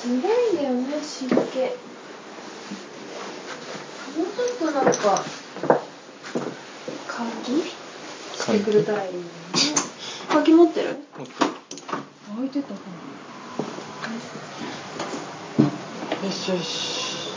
すごいんだよね湿気。もうちょっとなんか換気してくれたらいいのにね。鍵持ってる？もっと開いてたかよしよし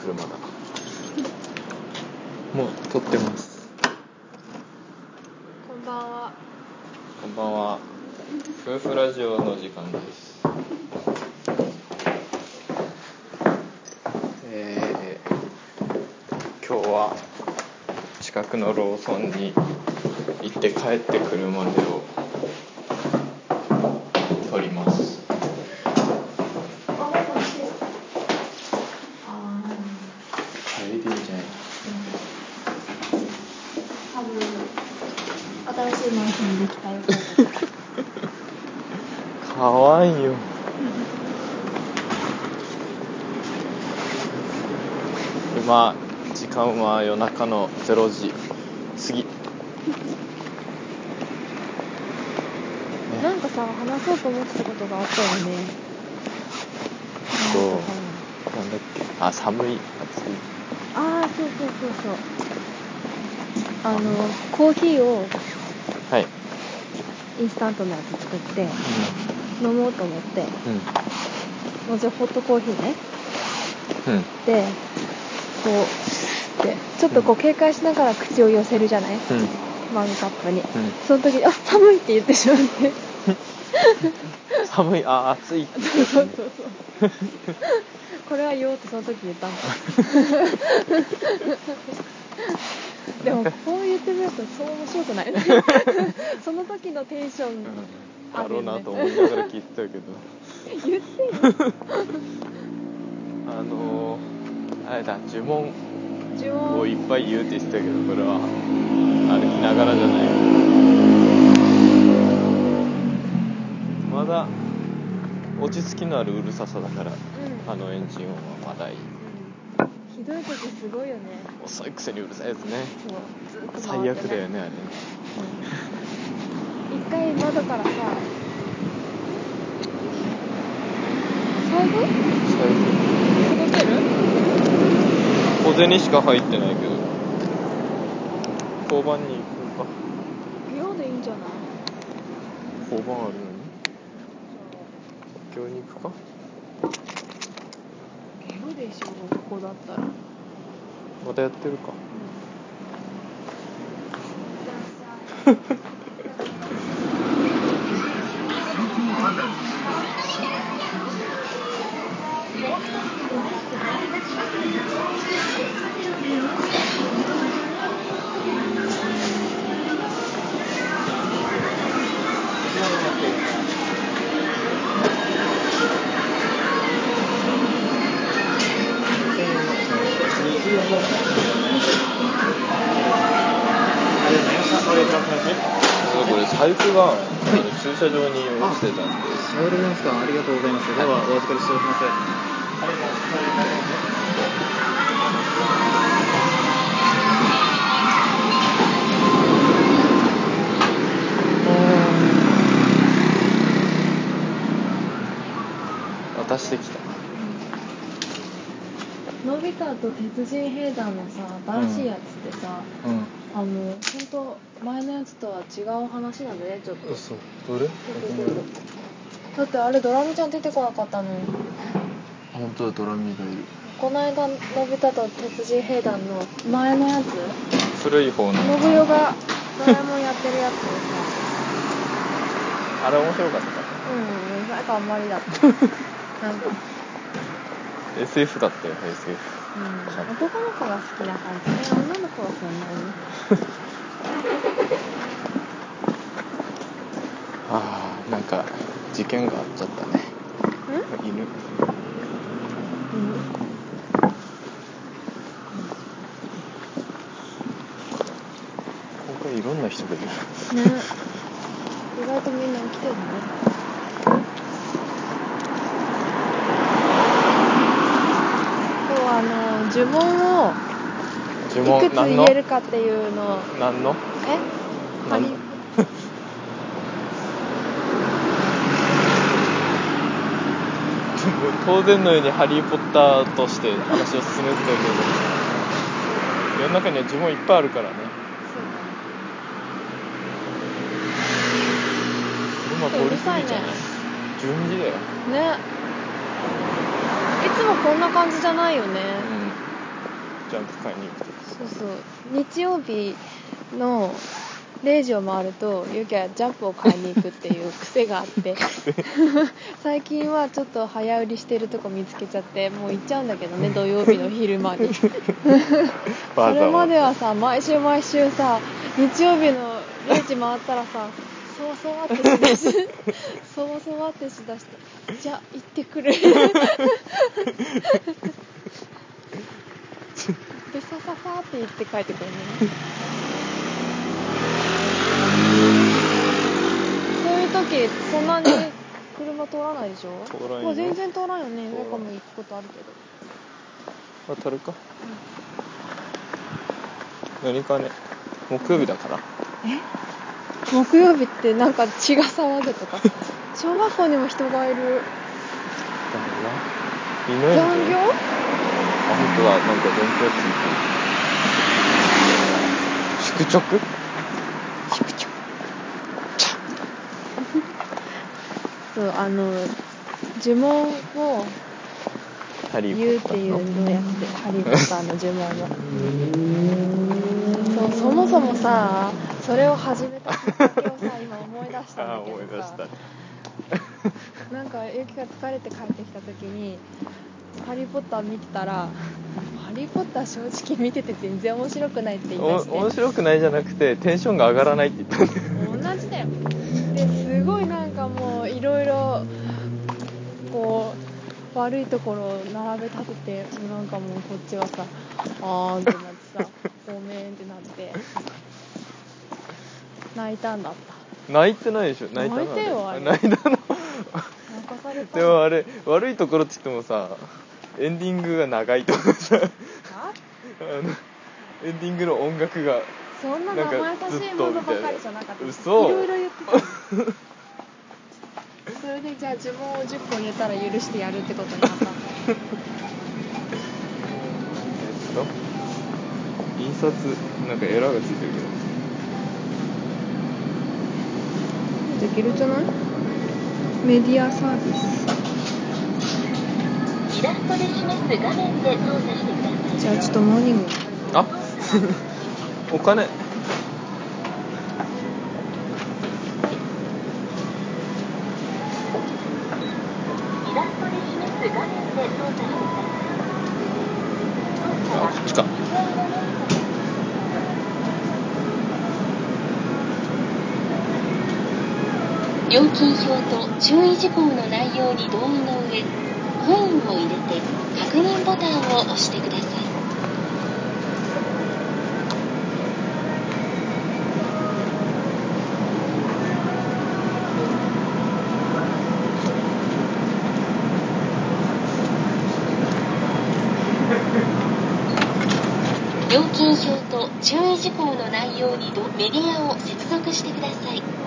車だもう撮ってますこんばんはこんばんは夫婦ラジオの時間です。えー、今日は近くのローソンに行って帰ってくるまでを撮りますあもしいあ帰りでいいんじゃない多分新しいマンションできたよかわいいよ。今時間は夜中の0時過ぎ。なんかさ話そうと思ってたことがあったよね。そう。なんだっけ。あ寒い。暑い。ああそうそうそうそう。あのコーヒーをはい。インスタントのやつ作って飲もうと思ってうん。もちろんホットコーヒーね。うん。でこうでちょっとこう警戒しながら口を寄せるじゃない？うん。マグカップに。うん。その時に「あ寒い」って言ってしまって。寒い。あ暑い。って言そうってそうそう。これは言おうってその時言ったんだでもこう言ってみるとそう面白くない？その時のテンション。うんだろうなと思いながら聞いてたけど言ってよあのー、あれだ呪文をいっぱい言うって言ってたけどこれは。歩きながらじゃない。まだ落ち着きのあるうるささだからうん。あのエンジン音はまだいい。ひどい時すごいよね。遅いくせにうるさいやつね。最悪だよねあれうん。一回窓からさ財布届ける小銭しか入ってないけど。交番に行こうか。秒でいいんじゃない？交番あるのに？今日に行くか？秒でしょここだったら。またやってるか。こ 駐車場に落ちてたんでさようでございますか。ありがとうございます。では、お預かりしておきます。渡してきたのび太と鉄人兵団のさ新しいやつってさ、うあの本当前のやつとは違う話なんだねちょっと。ん嘘。どれ？だってあれドラミちゃん出てこなかったのよ本当だドラミがいる。この間のび太と鉄人兵団の前のやつ？古い方の。信代がドラえもんやってるやつ。あれ面白かった。うんなんかあんまりだった。なんか、SF だったよ SF うん、男の子が好きな感じ。ね女の子はそんなに。ああなんか事件があっちゃったね。犬。うん今回いろんな人がいる。ね。意外とみんな起きてるね呪文をいくつ言えるかっていうの。何の？え？何？当然のように「ハリー・ポッター」として話を進めてたけど世の中には呪文いっぱいあるからね。車通り過ぎちゃういね。順次だよ。ね。いつもこんな感じじゃないよね、うん。ジャンプ買いに行くとそうそう。日曜日の0時を回るとゆきはジャンプを買いに行くっていう癖があって。最近はちょっと早売りしてるとこ見つけちゃってもう行っちゃうんだけどね土曜日の昼間に。それまではさ毎週毎週さ日曜日の0時回ったらさそわそわってしだし そわそわってしだしてじゃあ行ってくる。でって言って帰ってくるねそういう時そんなに車通らないでしょ？通らんよ全然通らんよね。通らん。上かも行くことあるけど。渡るか、何かね木曜日だから。え？木曜日ってなんか血が騒ぐとか？小学校にも人がいる。いな。い残業？あ本当だ。なんか勉強ついてる宿直？宿直。そうあの呪文を言うっていうのやつで「ハリー・ポッター」の呪文を。そうそもそもさそれを始めたきっかけをさ今思い出したんだけどさ。思い出した。なんかゆきが疲れて帰ってきた時に「ハリー・ポッター」見てたら「ハリー・ポッター正直見てて全然面白くない」って言いお出して。面白くないじゃなくてテンションが上がらないって言ったんだよ。同じだよ。ですごいなんかもういろいろこう悪いところを並べ立ててなんかもうこっちはさあーんってなってさ ごめんってなって泣いたんだった。泣いてないでしょ。泣いたの泣いてよあれ泣いたのでもあれ悪いところって言ってもさエンディングが長いとかさ。あのエンディングの音楽がそんな生優しいものばかりじゃなかった。嘘。いろいろ言ってた。それでじゃあ呪文を10個言えたら許してやるってことになったんだえっと？印刷なんかエラーがついてるけど。できるんじゃない？メディアサービス。イラストで示す画面で操作してください。じゃあちょっとモーニング。あ？お金料金表と注意事項の内容に同意の上、コインを入れて確認ボタンを押してください。料金表と注意事項の内容にメディアを接続してください。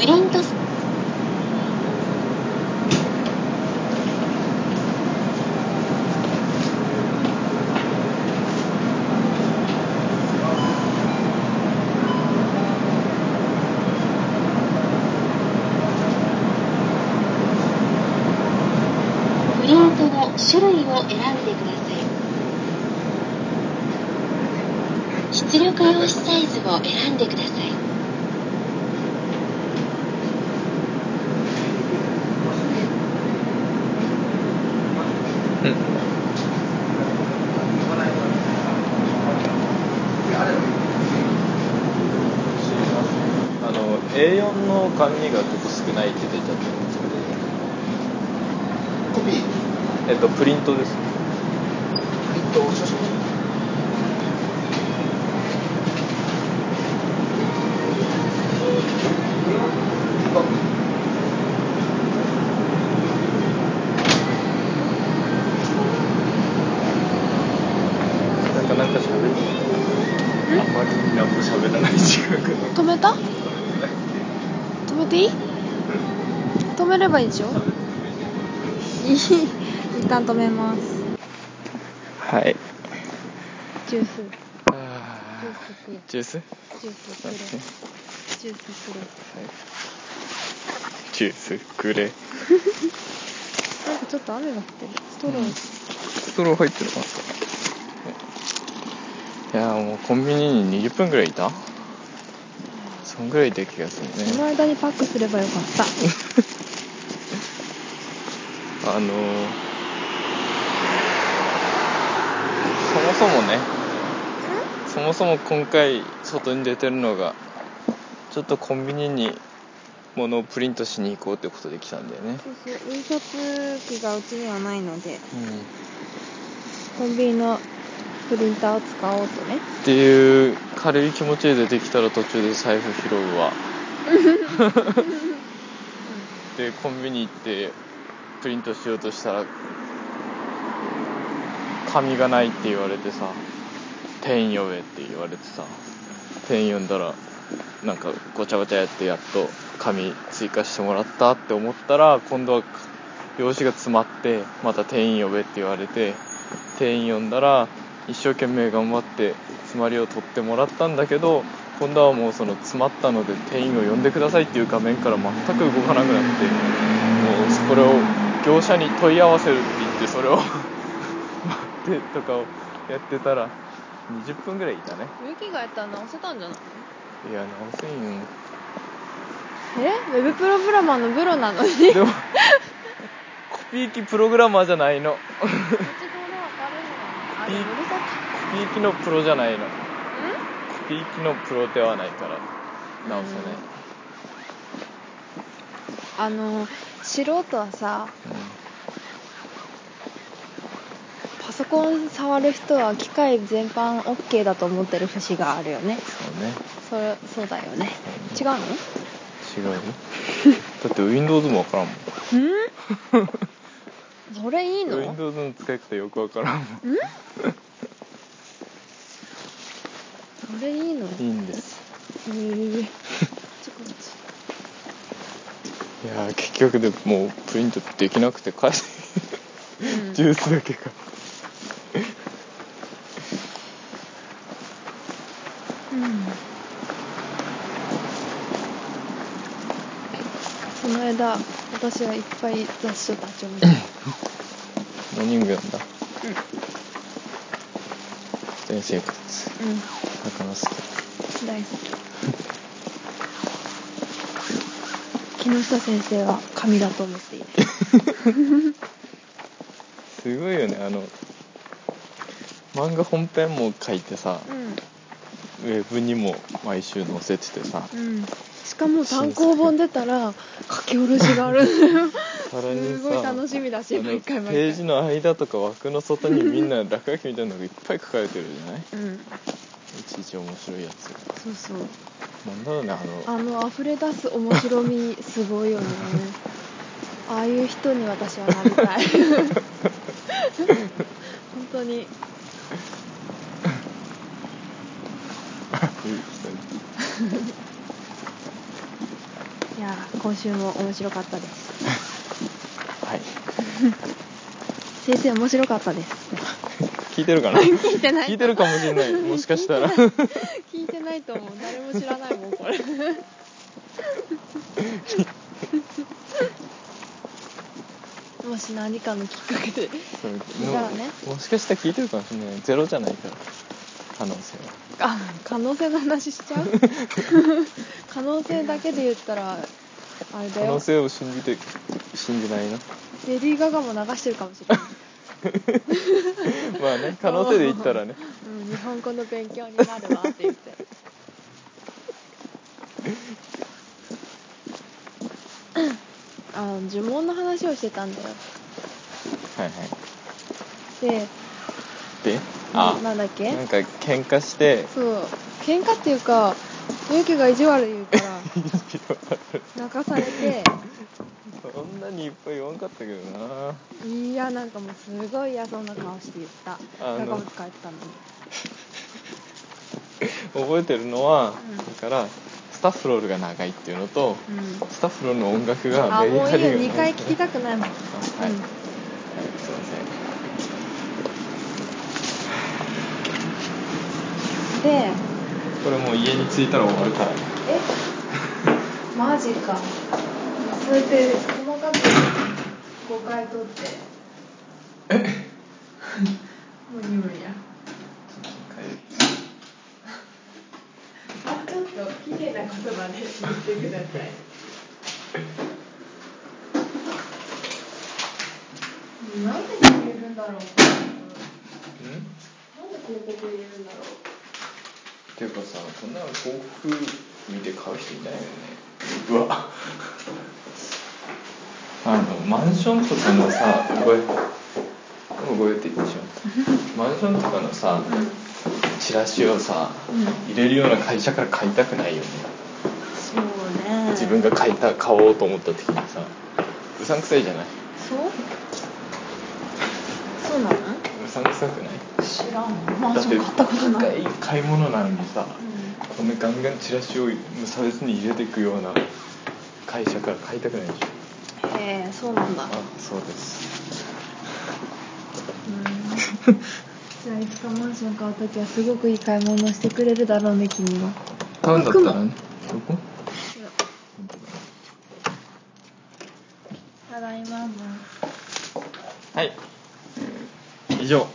プリントスプリントの種類を選んでください出力用紙サイズを選んでくださいうんあの A4 の紙がちょっと少ないって出ちゃってるんですけどコピー、えっとプリントですプリント、写真。なんか喋るあんまり何も喋らない時間が止めたていい？止めればいいでしょ？いい。一旦止めます。はい。ジュース。ジュース？ジュースくれ。ジュースくれ。ジュースくれジュースくれ。なんかちょっと雨が降ってる。ストロー、ストロー入ってるかいやーもうコンビニに20分ぐらいいた？そんぐらいいた気がするそのね間にパックすればよかった。あのー、そもそもねそもそも今回外に出てるのがちょっとコンビニに物をプリントしに行こうってことで来たんだよね。そうそう。印刷機がうちにはないのでうん。コンビニのプリンターを使おうとね。っていう軽い気持ちで出てきたら途中で財布拾うわ。でコンビニ行ってプリントしようとしたら紙がないって言われてさ店員呼べって言われてさ店員呼んだらなんかごちゃごちゃやってやっと紙追加してもらったって思ったら今度は用紙が詰まってまた店員呼べって言われて店員呼んだら一生懸命頑張って詰まりを取ってもらったんだけど今度はもうその詰まったので店員を呼んでくださいっていう画面から全く動かなくなってもうこれを業者に問い合わせるって言ってそれを待ってとかをやってたら20分ぐらいいたね。ユキがやったら直せたんじゃない？いや直せんよ。え？ウェブプログラマーのプロなのに？でも コピー機プログラマーじゃないの。コどっちとも分かるのあでもピー機のプロじゃないの。コピー機のプロではないから。直せない、あの素人はさパソコン触る人は機械全般 OK だと思ってる節があるよね。そうね。そそうだよね。違うの？違うよ。だって Windows もわからんもん。うん？それいいの？Windows の使い方よくわからんもんうんそれいいの。いいんです。へえ。ちょこっちいやー結局でもうプリントできなくて返してうん。ジュースだけかう。ん。その間私はいっぱい雑誌を立ち読み んだ？うん。全生活。うん魚好き大好き木下先生は神だと思っている すごいよね。あの漫画本編も書いてさウェブにも毎週載せててさ。うん、うん、しかも単行本出たら書き下ろしがある。さらにすごいさ楽しみだし毎回毎回。ページの間とか枠の外にみんな落書きみたいなのがいっぱい書かれてるじゃない？うんいちいち面白いやつ。そうそう。なんだろうねあの。あの溢れ出す面白みすごいよね。ああいう人に私はなりたい。本当に。いやー今週も面白かったです。はい。先生面白かったです聞いてるかな？聞いてない聞いてるかもしれない。もしかしたら。聞いてないと思う。誰も知らないもんこれ。もし何かのきっかけで。そうじゃあね。もしかしたら聞いてるかもしれない。ゼロじゃないから。可能性は。あ可能性の話しちゃう？可能性だけで言ったらあれだよ。可能性を信じて信じないな。レディー・ガガも流してるかもしれない、まあね可能性で言ったらね。うん、日本語の勉強になるわって言って。あの呪文の話をしてたんだよ。はいはでい。であななんだっけ？なんか喧嘩して。そう。喧嘩っていうかゆきが意地悪言うから 泣かされて。そなにいっぱい言わんかったけどな。いやなんかもうすごい嫌そうな顔して言った。あの。中松帰ったのに。覚えてるのは、うん。だからスタッフロールが長いっていうのとうん。スタッフロールの音楽があもういいよ。メリハリが2回聞きたくないもん、あはい、うん。はいすいません。でこれもう家に着いたら終わるから。え？マジか。それで5回取って。え？無理無理や。あちょっと綺麗な言葉で言ってくださいなんでこれ入れるんだろう。なんで広告入れるんだろう。っていうかさこんな広告見て買う人いないよね。うわあのマンションとかのさ覚え覚えて言ってしまったマンションとかのさチラシをさ入れるような会社から買いたくないよね。そうね。自分が買いた買おうと思った時にさうさんくさいじゃない？そう？そうなの？うさんくさくない？知らん。マンだってション買ったことない。買い物なのにさうこんなガンガンチラシを差別に入れていくような会社から買いたくないでしょんへえそうなんだ。あそうです。うん。じゃあいつかマンション買うときはすごくいい買い物してくれるだろうね君は。買うんだったらねどこ？ただいまもはい。以上